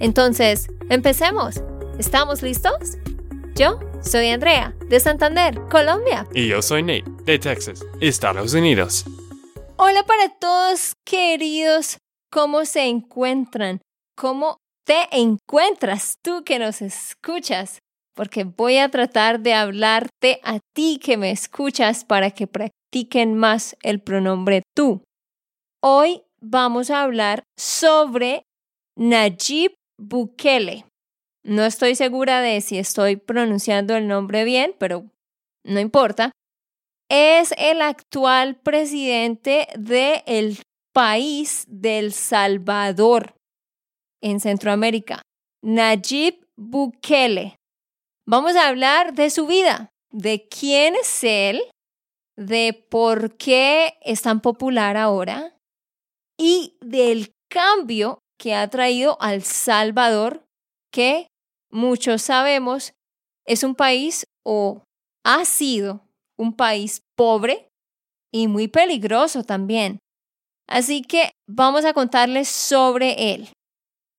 Entonces, empecemos. ¿Estamos listos? Yo soy Andrea, de Santander, Colombia. Y yo soy Nate, de Texas, Estados Unidos. Hola para todos, queridos. ¿Cómo se encuentran? ¿Cómo te encuentras tú que nos escuchas? porque voy a tratar de hablarte a ti que me escuchas para que practiquen más el pronombre tú. Hoy vamos a hablar sobre Najib Bukele. No estoy segura de si estoy pronunciando el nombre bien, pero no importa. Es el actual presidente del país del Salvador en Centroamérica. Najib Bukele. Vamos a hablar de su vida, de quién es él, de por qué es tan popular ahora y del cambio que ha traído al Salvador, que muchos sabemos es un país o ha sido un país pobre y muy peligroso también. Así que vamos a contarles sobre él.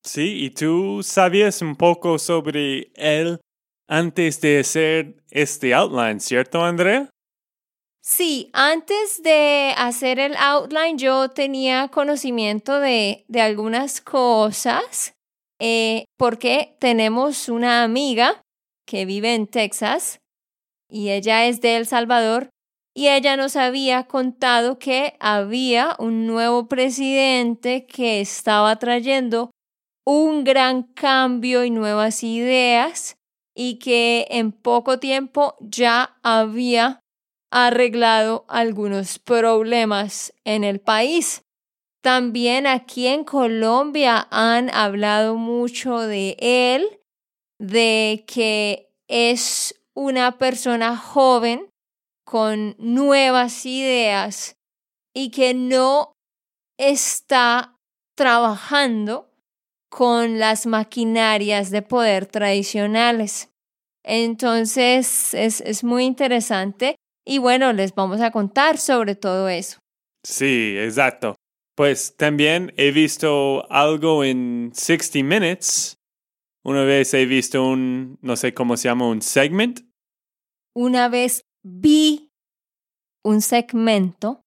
Sí, ¿y tú sabías un poco sobre él antes de hacer este outline, ¿cierto, Andrea? Sí, antes de hacer el outline yo tenía conocimiento de, de algunas cosas eh, porque tenemos una amiga que vive en Texas y ella es de El Salvador y ella nos había contado que había un nuevo presidente que estaba trayendo un gran cambio y nuevas ideas y que en poco tiempo ya había arreglado algunos problemas en el país. También aquí en Colombia han hablado mucho de él, de que es una persona joven con nuevas ideas y que no está trabajando con las maquinarias de poder tradicionales. Entonces es, es muy interesante y bueno, les vamos a contar sobre todo eso. Sí, exacto. Pues también he visto algo en 60 Minutes. Una vez he visto un, no sé cómo se llama, un segment. Una vez vi un segmento.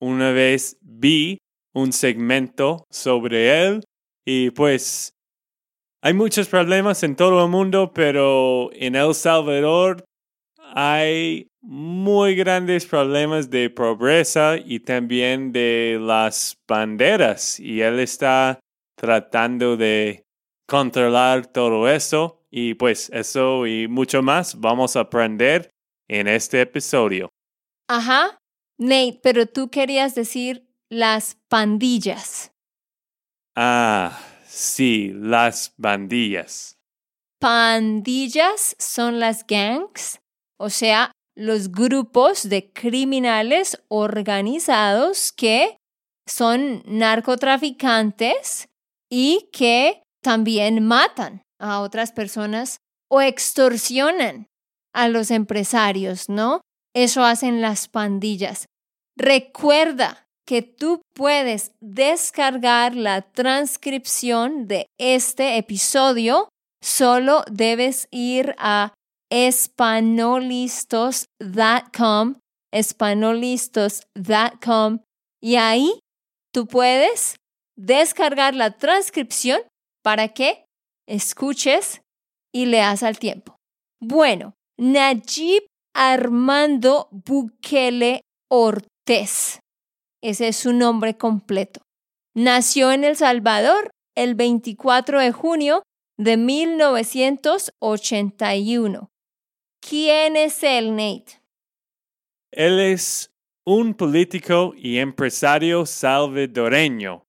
Una vez vi un segmento sobre él y pues hay muchos problemas en todo el mundo, pero en El Salvador hay muy grandes problemas de pobreza y también de las banderas. Y él está tratando de controlar todo eso. Y pues eso y mucho más vamos a aprender en este episodio. Ajá. Nate, pero tú querías decir las pandillas. Ah, sí, las bandillas. Pandillas son las gangs, o sea, los grupos de criminales organizados que son narcotraficantes y que también matan a otras personas o extorsionan a los empresarios, ¿no? Eso hacen las pandillas. Recuerda que tú puedes descargar la transcripción de este episodio, solo debes ir a espanolistos.com, espanolistos.com, y ahí tú puedes descargar la transcripción para que escuches y leas al tiempo. Bueno, Najib Armando Bukele Ortez ese es su nombre completo. Nació en El Salvador el 24 de junio de 1981. ¿Quién es él, Nate? Él es un político y empresario salvadoreño.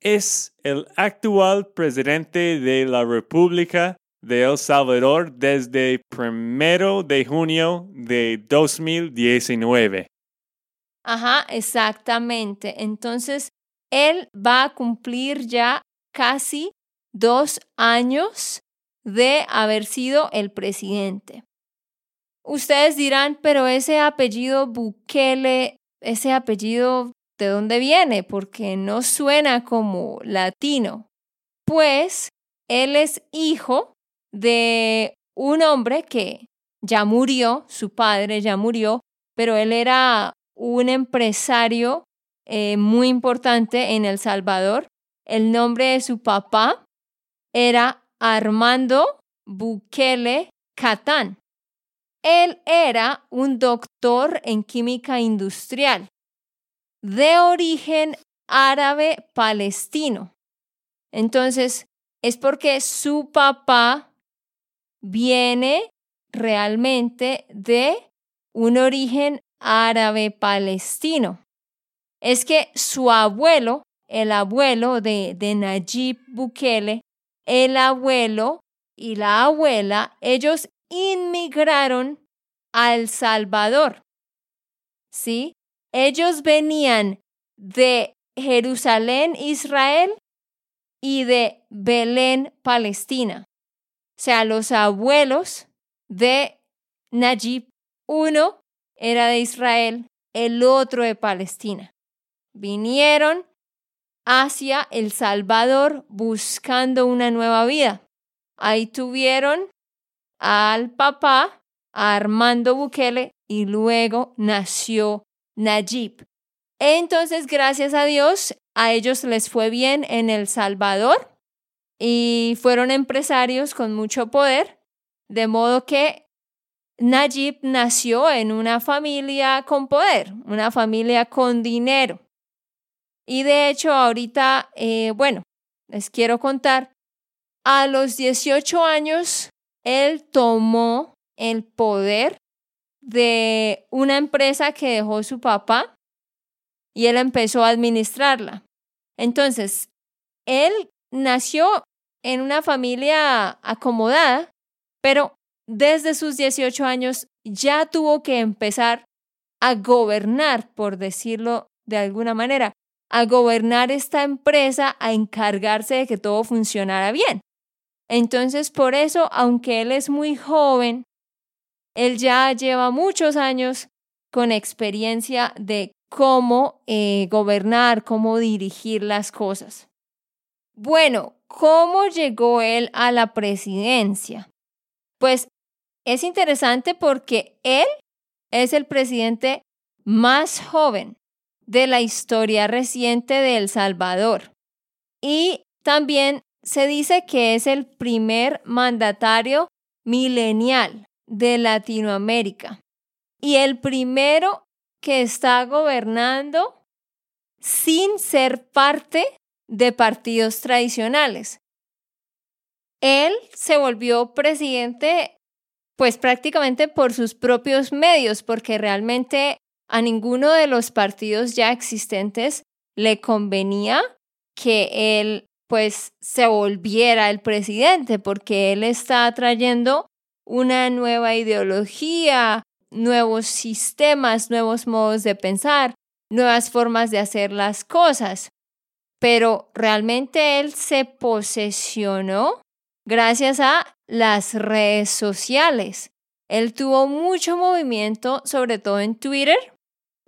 es el actual presidente de la República de El Salvador desde primero de junio de 2019. Ajá, exactamente. Entonces, él va a cumplir ya casi dos años de haber sido el presidente. Ustedes dirán, pero ese apellido Bukele, ese apellido, ¿de dónde viene? Porque no suena como latino. Pues él es hijo de un hombre que ya murió, su padre ya murió, pero él era un empresario eh, muy importante en El Salvador. El nombre de su papá era Armando Bukele Catán. Él era un doctor en química industrial de origen árabe palestino. Entonces, es porque su papá viene realmente de un origen árabe palestino. Es que su abuelo, el abuelo de, de Nayib Bukele, el abuelo y la abuela, ellos inmigraron a El Salvador. ¿Sí? Ellos venían de Jerusalén, Israel, y de Belén, Palestina. O sea, los abuelos de Najib, uno era de Israel, el otro de Palestina. Vinieron hacia El Salvador buscando una nueva vida. Ahí tuvieron al papá, Armando Bukele, y luego nació Najib. Entonces, gracias a Dios, a ellos les fue bien en El Salvador y fueron empresarios con mucho poder, de modo que Najib nació en una familia con poder, una familia con dinero. Y de hecho, ahorita, eh, bueno, les quiero contar, a los 18 años él tomó el poder de una empresa que dejó su papá y él empezó a administrarla. Entonces, él nació en una familia acomodada, pero desde sus 18 años ya tuvo que empezar a gobernar, por decirlo de alguna manera, a gobernar esta empresa, a encargarse de que todo funcionara bien. Entonces, por eso, aunque él es muy joven, él ya lleva muchos años con experiencia de cómo eh, gobernar, cómo dirigir las cosas. Bueno, ¿cómo llegó él a la presidencia? Pues es interesante porque él es el presidente más joven de la historia reciente de El Salvador y también se dice que es el primer mandatario milenial de Latinoamérica y el primero que está gobernando sin ser parte de partidos tradicionales. Él se volvió presidente pues prácticamente por sus propios medios, porque realmente a ninguno de los partidos ya existentes le convenía que él pues se volviera el presidente, porque él está trayendo una nueva ideología, nuevos sistemas, nuevos modos de pensar, nuevas formas de hacer las cosas. Pero realmente él se posesionó gracias a las redes sociales. Él tuvo mucho movimiento, sobre todo en Twitter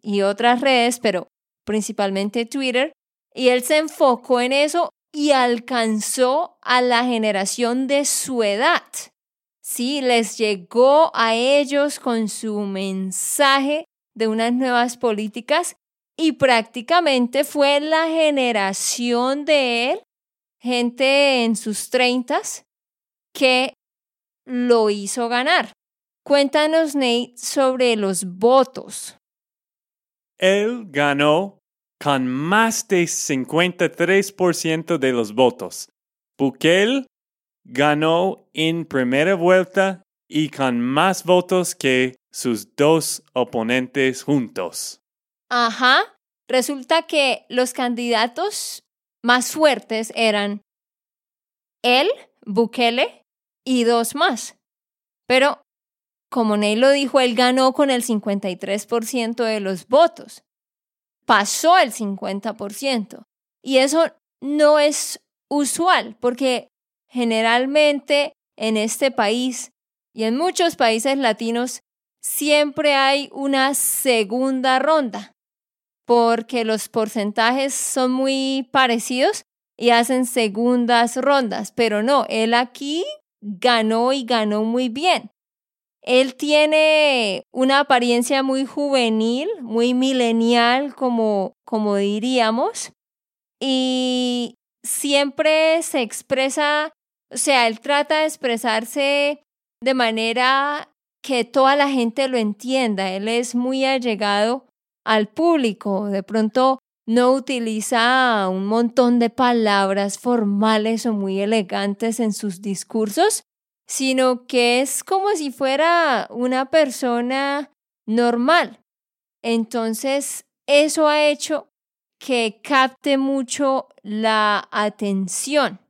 y otras redes, pero principalmente Twitter, y él se enfocó en eso y alcanzó a la generación de su edad. Sí, les llegó a ellos con su mensaje de unas nuevas políticas y prácticamente fue la generación de él, gente en sus treintas, que lo hizo ganar. Cuéntanos, Nate, sobre los votos. Él ganó con más de 53% de los votos. Bukele ganó en primera vuelta y con más votos que sus dos oponentes juntos. Ajá. Resulta que los candidatos más fuertes eran él, Bukele y dos más. Pero, como Ney lo dijo, él ganó con el 53% de los votos. Pasó el 50%. Y eso no es usual, porque generalmente en este país y en muchos países latinos siempre hay una segunda ronda, porque los porcentajes son muy parecidos y hacen segundas rondas, pero no, él aquí ganó y ganó muy bien. Él tiene una apariencia muy juvenil, muy milenial, como, como diríamos, y siempre se expresa, o sea, él trata de expresarse de manera que toda la gente lo entienda. Él es muy allegado al público. De pronto no utiliza un montón de palabras formales o muy elegantes en sus discursos, sino que es como si fuera una persona normal. Entonces, eso ha hecho que capte mucho la atención,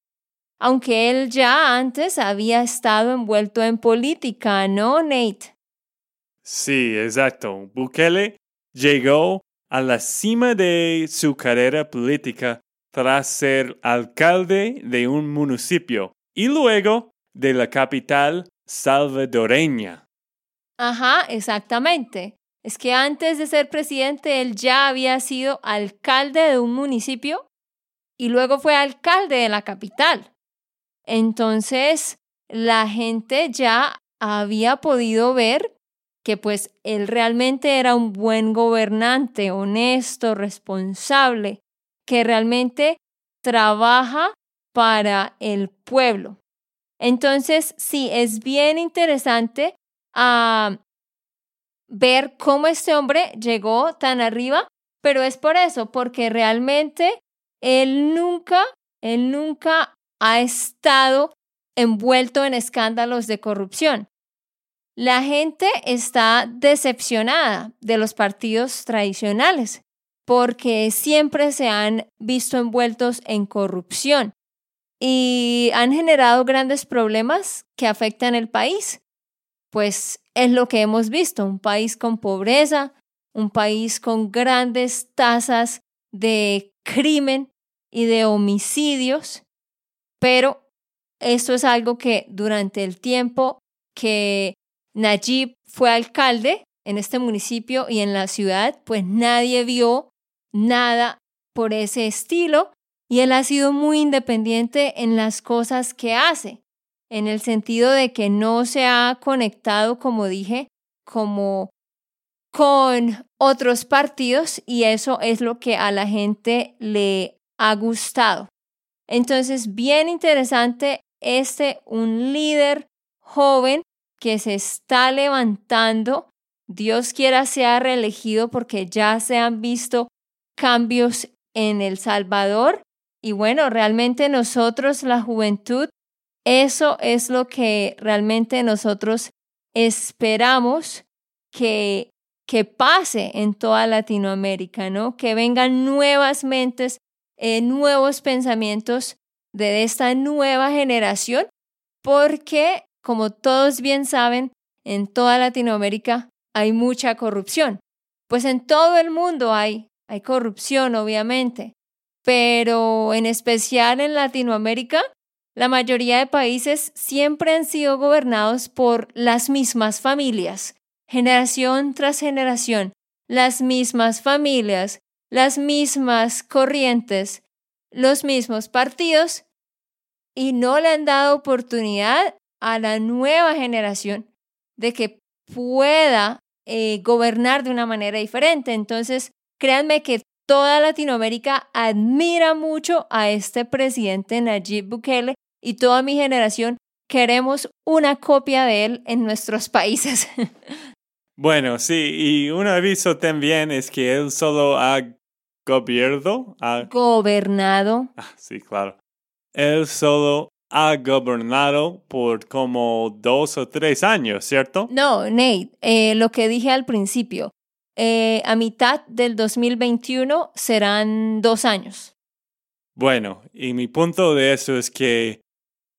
aunque él ya antes había estado envuelto en política, ¿no, Nate? Sí, exacto. Bukele llegó a la cima de su carrera política tras ser alcalde de un municipio y luego de la capital salvadoreña. Ajá, exactamente. Es que antes de ser presidente él ya había sido alcalde de un municipio y luego fue alcalde de la capital. Entonces, la gente ya había podido ver que pues él realmente era un buen gobernante, honesto, responsable, que realmente trabaja para el pueblo. Entonces, sí, es bien interesante ah, ver cómo este hombre llegó tan arriba, pero es por eso, porque realmente él nunca, él nunca ha estado envuelto en escándalos de corrupción. La gente está decepcionada de los partidos tradicionales porque siempre se han visto envueltos en corrupción y han generado grandes problemas que afectan el país. Pues es lo que hemos visto, un país con pobreza, un país con grandes tasas de crimen y de homicidios, pero esto es algo que durante el tiempo que Najib fue alcalde en este municipio y en la ciudad, pues nadie vio nada por ese estilo y él ha sido muy independiente en las cosas que hace, en el sentido de que no se ha conectado, como dije, como con otros partidos y eso es lo que a la gente le ha gustado. Entonces, bien interesante este, un líder joven que se está levantando. Dios quiera sea reelegido porque ya se han visto cambios en El Salvador. Y bueno, realmente nosotros, la juventud, eso es lo que realmente nosotros esperamos que, que pase en toda Latinoamérica, ¿no? Que vengan nuevas mentes, eh, nuevos pensamientos de esta nueva generación, porque como todos bien saben, en toda Latinoamérica hay mucha corrupción. Pues en todo el mundo hay, hay corrupción, obviamente, pero en especial en Latinoamérica, la mayoría de países siempre han sido gobernados por las mismas familias, generación tras generación, las mismas familias, las mismas corrientes, los mismos partidos, y no le han dado oportunidad a la nueva generación de que pueda eh, gobernar de una manera diferente. Entonces, créanme que toda Latinoamérica admira mucho a este presidente Nayib Bukele y toda mi generación queremos una copia de él en nuestros países. Bueno, sí, y un aviso también es que él solo ha gobierno, ha gobernado. Ah, sí, claro. Él solo ha gobernado por como dos o tres años, ¿cierto? No, Nate, eh, lo que dije al principio, eh, a mitad del 2021 serán dos años. Bueno, y mi punto de eso es que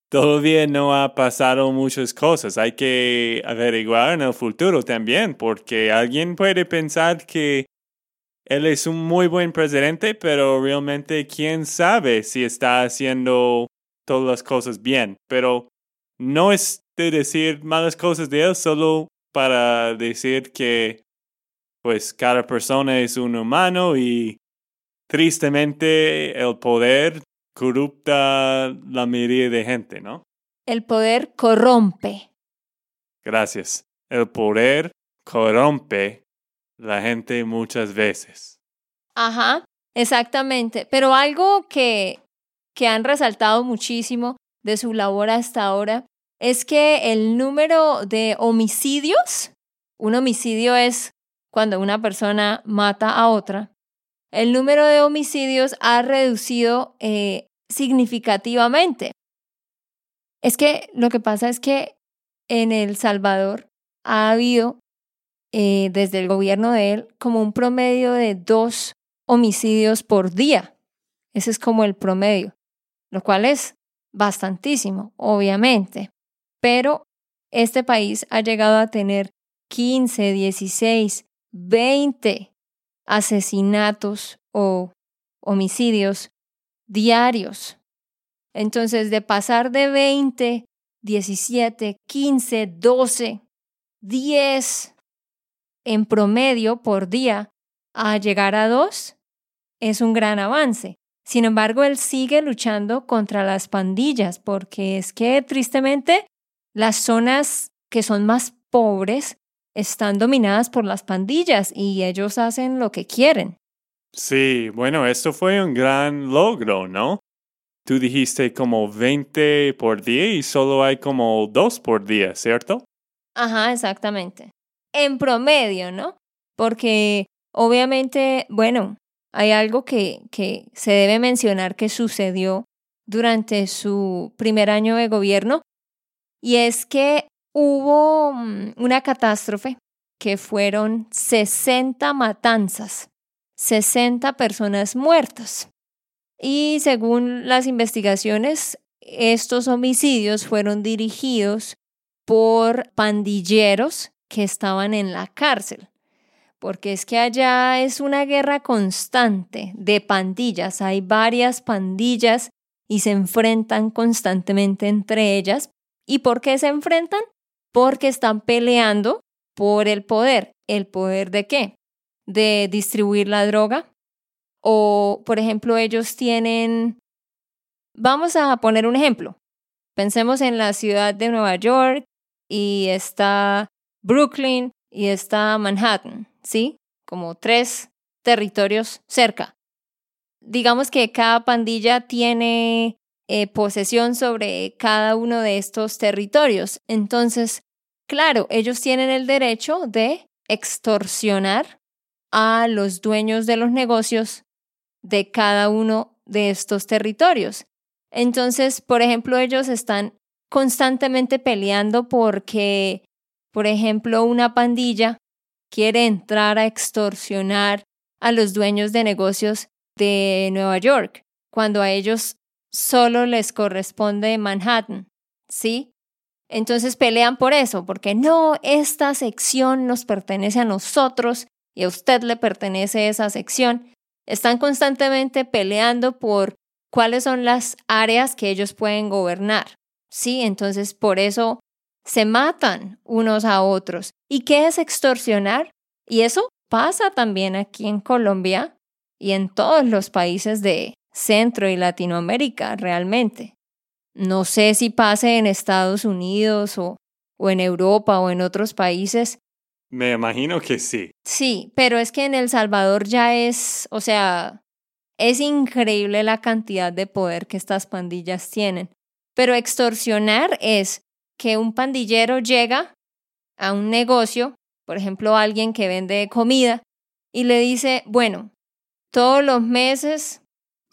todavía no ha pasado muchas cosas. Hay que averiguar en el futuro también, porque alguien puede pensar que él es un muy buen presidente, pero realmente quién sabe si está haciendo todas las cosas bien. Pero no es de decir malas cosas de él solo para decir que pues cada persona es un humano y tristemente el poder corrupta la mayoría de gente, ¿no? El poder corrompe. Gracias. El poder corrompe la gente muchas veces. Ajá, exactamente. Pero algo que, que han resaltado muchísimo de su labor hasta ahora es que el número de homicidios, un homicidio es cuando una persona mata a otra, el número de homicidios ha reducido eh, significativamente. Es que lo que pasa es que en El Salvador ha habido, eh, desde el gobierno de él, como un promedio de dos homicidios por día. Ese es como el promedio, lo cual es bastantísimo, obviamente. Pero este país ha llegado a tener 15, 16, 20 asesinatos o homicidios diarios. Entonces, de pasar de 20, 17, 15, 12, 10 en promedio por día a llegar a 2, es un gran avance. Sin embargo, él sigue luchando contra las pandillas porque es que, tristemente, las zonas que son más pobres están dominadas por las pandillas y ellos hacen lo que quieren. Sí, bueno, esto fue un gran logro, ¿no? Tú dijiste como 20 por día y solo hay como 2 por día, ¿cierto? Ajá, exactamente. En promedio, ¿no? Porque obviamente, bueno, hay algo que, que se debe mencionar que sucedió durante su primer año de gobierno y es que hubo mm, una catástrofe que fueron 60 matanzas, 60 personas muertas. Y según las investigaciones, estos homicidios fueron dirigidos por pandilleros que estaban en la cárcel. Porque es que allá es una guerra constante de pandillas. Hay varias pandillas y se enfrentan constantemente entre ellas. ¿Y por qué se enfrentan? Porque están peleando por el poder. ¿El poder de qué? De distribuir la droga. O, por ejemplo, ellos tienen... Vamos a poner un ejemplo. Pensemos en la ciudad de Nueva York y está Brooklyn y está Manhattan, ¿sí? Como tres territorios cerca. Digamos que cada pandilla tiene eh, posesión sobre cada uno de estos territorios. Entonces, Claro, ellos tienen el derecho de extorsionar a los dueños de los negocios de cada uno de estos territorios. Entonces, por ejemplo, ellos están constantemente peleando porque, por ejemplo, una pandilla quiere entrar a extorsionar a los dueños de negocios de Nueva York, cuando a ellos solo les corresponde Manhattan, ¿sí? Entonces pelean por eso, porque no, esta sección nos pertenece a nosotros y a usted le pertenece esa sección. Están constantemente peleando por cuáles son las áreas que ellos pueden gobernar. Sí, entonces por eso se matan unos a otros. ¿Y qué es extorsionar? Y eso pasa también aquí en Colombia y en todos los países de Centro y Latinoamérica realmente. No sé si pase en Estados Unidos o, o en Europa o en otros países. Me imagino que sí. Sí, pero es que en El Salvador ya es, o sea, es increíble la cantidad de poder que estas pandillas tienen. Pero extorsionar es que un pandillero llega a un negocio, por ejemplo, alguien que vende comida, y le dice, bueno, todos los meses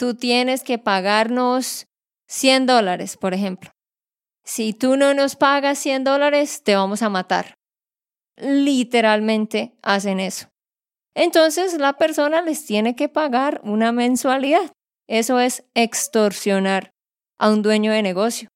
tú tienes que pagarnos 100 dólares, por ejemplo. Si tú no nos pagas 100 dólares, te vamos a matar. Literalmente hacen eso. Entonces la persona les tiene que pagar una mensualidad. Eso es extorsionar a un dueño de negocio.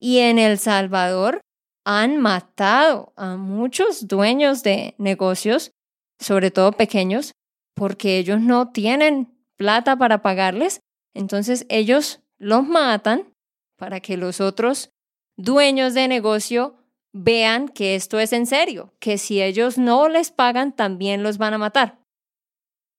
Y en El Salvador han matado a muchos dueños de negocios, sobre todo pequeños, porque ellos no tienen plata para pagarles. Entonces ellos los matan para que los otros dueños de negocio vean que esto es en serio, que si ellos no les pagan también los van a matar.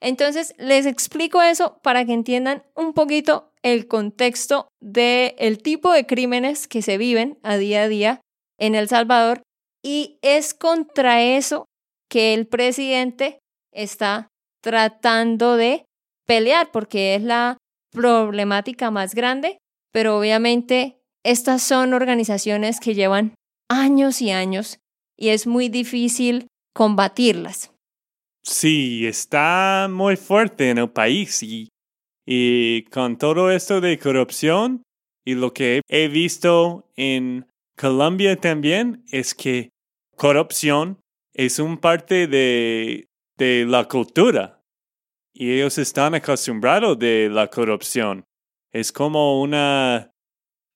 Entonces, les explico eso para que entiendan un poquito el contexto del el tipo de crímenes que se viven a día a día en El Salvador y es contra eso que el presidente está tratando de pelear porque es la problemática más grande, pero obviamente estas son organizaciones que llevan años y años y es muy difícil combatirlas. Sí, está muy fuerte en el país y, con todo esto de corrupción y lo que he visto en Colombia también es que corrupción es un parte de, de la cultura y ellos están acostumbrados de la corrupción. Es como una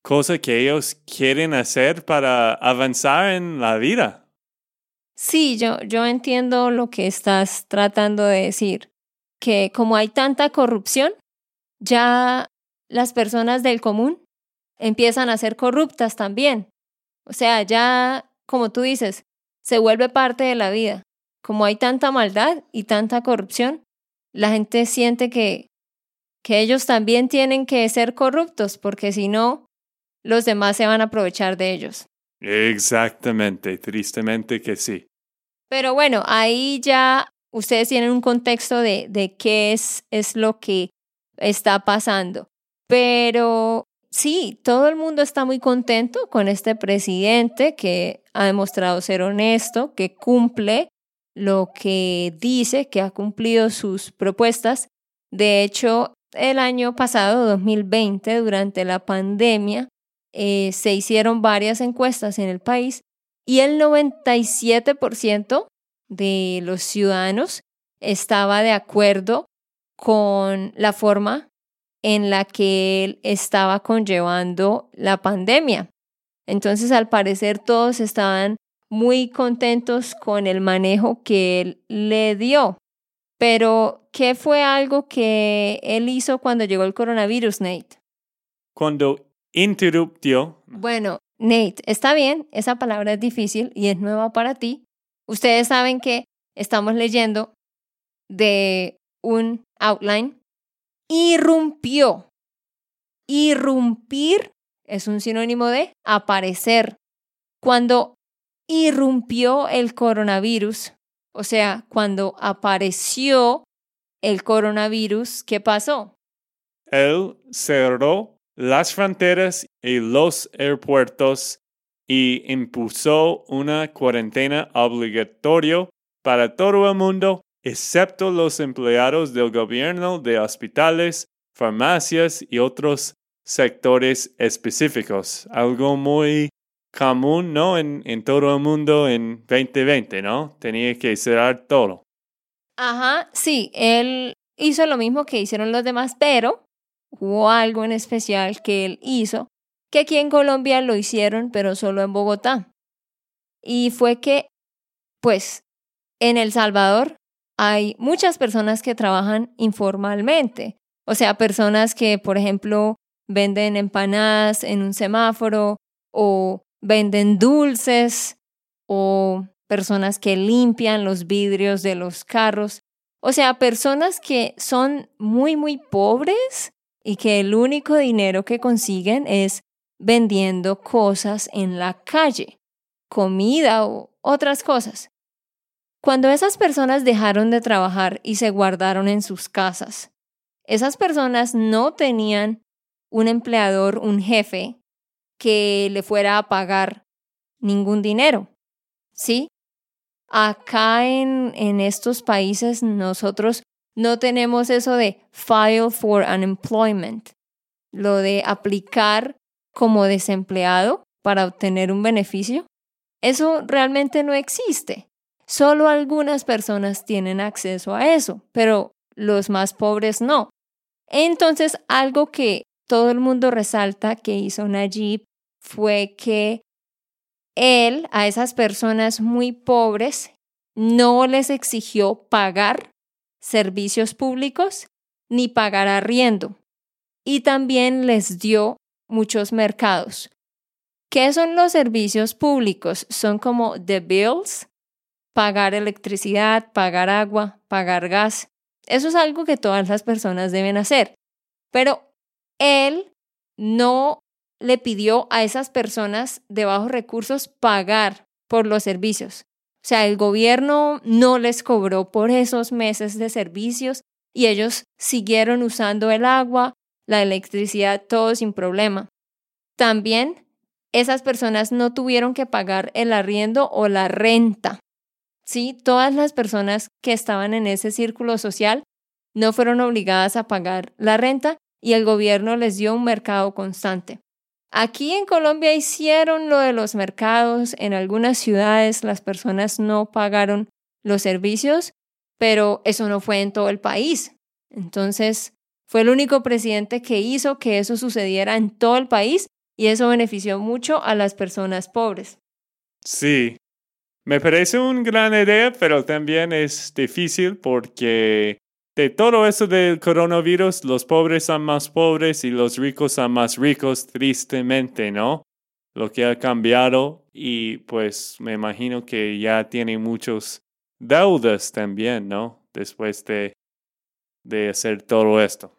cosa que ellos quieren hacer para avanzar en la vida. Sí, yo, yo entiendo lo que estás tratando de decir, que como hay tanta corrupción, ya las personas del común empiezan a ser corruptas también. O sea, ya, como tú dices, se vuelve parte de la vida. Como hay tanta maldad y tanta corrupción, la gente siente que, que ellos también tienen que ser corruptos, porque si no, los demás se van a aprovechar de ellos. Exactamente, tristemente que sí. Pero bueno, ahí ya ustedes tienen un contexto de, de qué es, es lo que está pasando. Pero sí, todo el mundo está muy contento con este presidente que ha demostrado ser honesto, que cumple lo que dice, que ha cumplido sus propuestas. De hecho, el año pasado, 2020, durante la pandemia, eh, se hicieron varias encuestas en el país y el 97% de los ciudadanos estaba de acuerdo con la forma en la que él estaba conllevando la pandemia. Entonces, al parecer, todos estaban muy contentos con el manejo que él le dio. Pero, ¿qué fue algo que él hizo cuando llegó el coronavirus, Nate? Cuando interrumpió. Bueno, Nate, está bien, esa palabra es difícil y es nueva para ti. Ustedes saben que estamos leyendo de un outline. Irrumpió. Irrumpir es un sinónimo de aparecer. Cuando irrumpió el coronavirus, o sea, cuando apareció el coronavirus, ¿qué pasó? Él cerró las fronteras y los aeropuertos y impuso una cuarentena obligatoria para todo el mundo, excepto los empleados del gobierno de hospitales, farmacias y otros sectores específicos. Algo muy común, ¿no? En, en todo el mundo en 2020, ¿no? Tenía que cerrar todo. Ajá, sí, él hizo lo mismo que hicieron los demás, pero hubo algo en especial que él hizo, que aquí en Colombia lo hicieron, pero solo en Bogotá. Y fue que, pues, en El Salvador hay muchas personas que trabajan informalmente, o sea, personas que, por ejemplo, venden empanadas en un semáforo o venden dulces o personas que limpian los vidrios de los carros. O sea, personas que son muy, muy pobres y que el único dinero que consiguen es vendiendo cosas en la calle, comida o otras cosas. Cuando esas personas dejaron de trabajar y se guardaron en sus casas, esas personas no tenían un empleador, un jefe, que le fuera a pagar ningún dinero. ¿Sí? Acá en, en estos países nosotros no tenemos eso de file for unemployment, lo de aplicar como desempleado para obtener un beneficio. Eso realmente no existe. Solo algunas personas tienen acceso a eso, pero los más pobres no. Entonces, algo que todo el mundo resalta que hizo Najib fue que él a esas personas muy pobres no les exigió pagar servicios públicos ni pagar arriendo y también les dio muchos mercados. ¿Qué son los servicios públicos? Son como the bills, pagar electricidad, pagar agua, pagar gas. Eso es algo que todas las personas deben hacer. Pero él no le pidió a esas personas de bajos recursos pagar por los servicios. O sea, el gobierno no les cobró por esos meses de servicios y ellos siguieron usando el agua, la electricidad, todo sin problema. También esas personas no tuvieron que pagar el arriendo o la renta. Sí, todas las personas que estaban en ese círculo social no fueron obligadas a pagar la renta y el gobierno les dio un mercado constante. Aquí en Colombia hicieron lo de los mercados, en algunas ciudades las personas no pagaron los servicios, pero eso no fue en todo el país. Entonces, fue el único presidente que hizo que eso sucediera en todo el país y eso benefició mucho a las personas pobres. Sí, me parece una gran idea, pero también es difícil porque de todo eso del coronavirus, los pobres son más pobres y los ricos son más ricos, tristemente, ¿no? Lo que ha cambiado y pues me imagino que ya tiene muchos deudas también, ¿no? Después de, de hacer todo esto.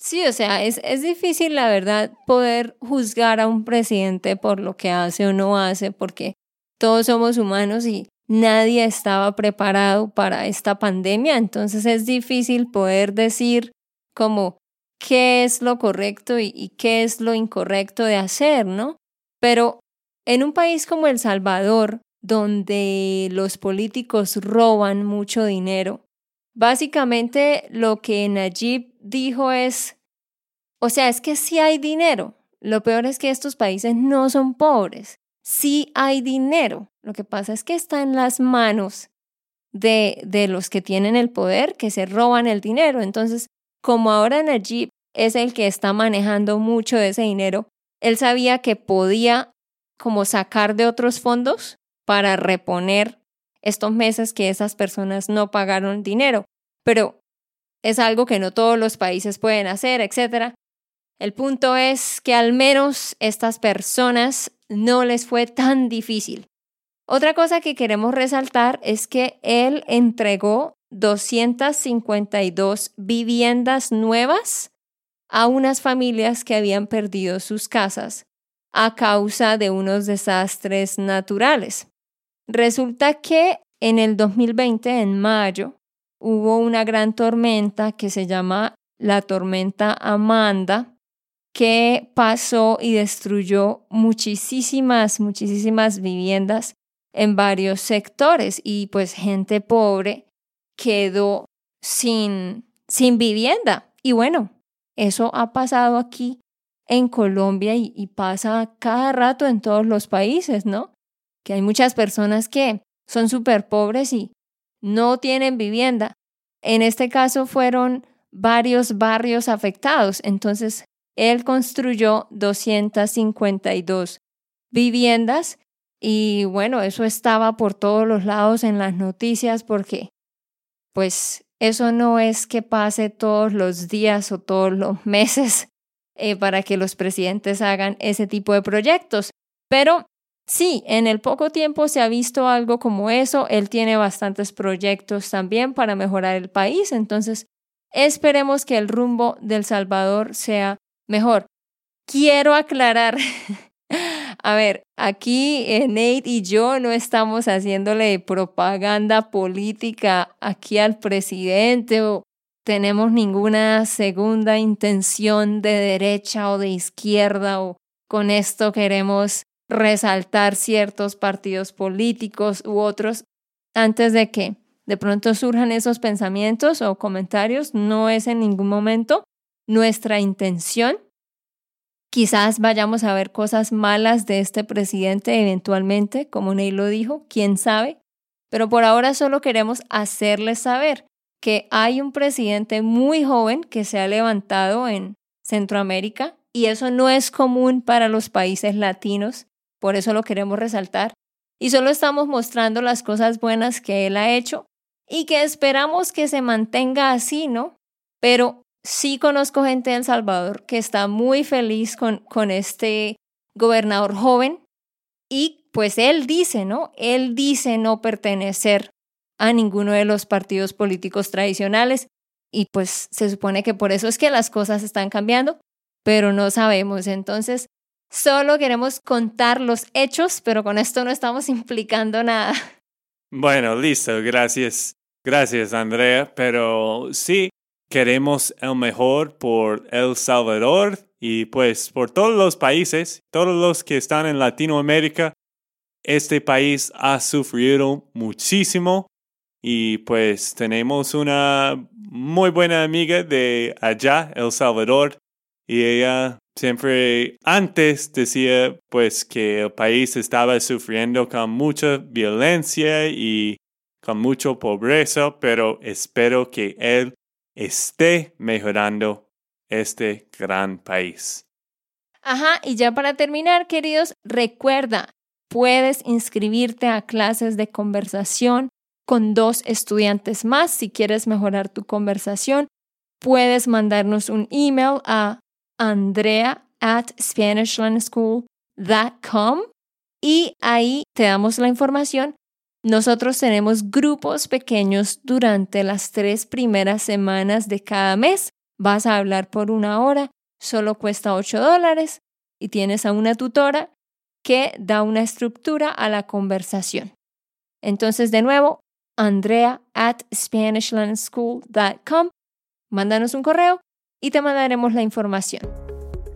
Sí, o sea, es, es difícil, la verdad, poder juzgar a un presidente por lo que hace o no hace, porque todos somos humanos y nadie estaba preparado para esta pandemia, entonces es difícil poder decir como qué es lo correcto y, y, qué es lo incorrecto de hacer, ¿no? Pero en un país como El Salvador, donde los políticos roban mucho dinero, básicamente lo que Najib dijo es, o sea, es que sí hay dinero. Lo peor es que estos países no son pobres sí hay dinero. Lo que pasa es que está en las manos de, de los que tienen el poder, que se roban el dinero. Entonces, como ahora Najib es el que está manejando mucho de ese dinero, él sabía que podía como sacar de otros fondos para reponer estos meses que esas personas no pagaron dinero. Pero es algo que no todos los países pueden hacer, etc. El punto es que al menos estas personas no les fue tan difícil. Otra cosa que queremos resaltar es que él entregó 252 viviendas nuevas a unas familias que habían perdido sus casas a causa de unos desastres naturales. Resulta que en el 2020, en mayo, hubo una gran tormenta que se llama la tormenta Amanda, que pasó y destruyó muchísimas, muchísimas viviendas en varios sectores y pues gente pobre quedó sin, sin vivienda. Y bueno, eso ha pasado aquí en Colombia y, y pasa cada rato en todos los países, ¿no? Que hay muchas personas que son súper pobres y no tienen vivienda. En este caso fueron varios barrios afectados, entonces él construyó 252 viviendas y bueno, eso estaba por todos los lados en las noticias porque pues eso no es que pase todos los días o todos los meses eh, para que los presidentes hagan ese tipo de proyectos. Pero sí, en el poco tiempo se ha visto algo como eso. Él tiene bastantes proyectos también para mejorar el país. Entonces, esperemos que el rumbo del Salvador sea Mejor, quiero aclarar. A ver, aquí eh, Nate y yo no estamos haciéndole propaganda política aquí al presidente o tenemos ninguna segunda intención de derecha o de izquierda o con esto queremos resaltar ciertos partidos políticos u otros antes de que de pronto surjan esos pensamientos o comentarios. No es en ningún momento nuestra intención. Quizás vayamos a ver cosas malas de este presidente eventualmente, como Ney lo dijo, quién sabe, pero por ahora solo queremos hacerles saber que hay un presidente muy joven que se ha levantado en Centroamérica y eso no es común para los países latinos, por eso lo queremos resaltar. Y solo estamos mostrando las cosas buenas que él ha hecho y que esperamos que se mantenga así, ¿no? Pero sí conozco gente de El Salvador que está muy feliz con, con este gobernador joven y pues él dice, ¿no? Él dice no pertenecer a ninguno de los partidos políticos tradicionales y pues se supone que por eso es que las cosas están cambiando, pero no sabemos. Entonces, solo queremos contar los hechos, pero con esto no estamos implicando nada. Bueno, listo, gracias. Gracias, Andrea, pero sí, queremos el mejor por El Salvador y pues por todos los países, todos los que están en Latinoamérica. Este país ha sufrido muchísimo y pues tenemos una muy buena amiga de allá, El Salvador, y ella siempre antes decía pues que el país estaba sufriendo con mucha violencia y con mucha pobreza, pero espero que él esté mejorando este gran país. Ajá, y ya para terminar, queridos, recuerda, puedes inscribirte a clases de conversación con dos estudiantes más si quieres mejorar tu conversación. Puedes mandarnos un email a andrea at SpanishLandSchool.com y ahí te damos la información. Nosotros tenemos grupos pequeños durante las tres primeras semanas de cada mes. Vas a hablar por una hora, solo cuesta 8 dólares y tienes a una tutora que da una estructura a la conversación. Entonces, de nuevo, andrea at SpanishLandSchool.com. Mándanos un correo y te mandaremos la información.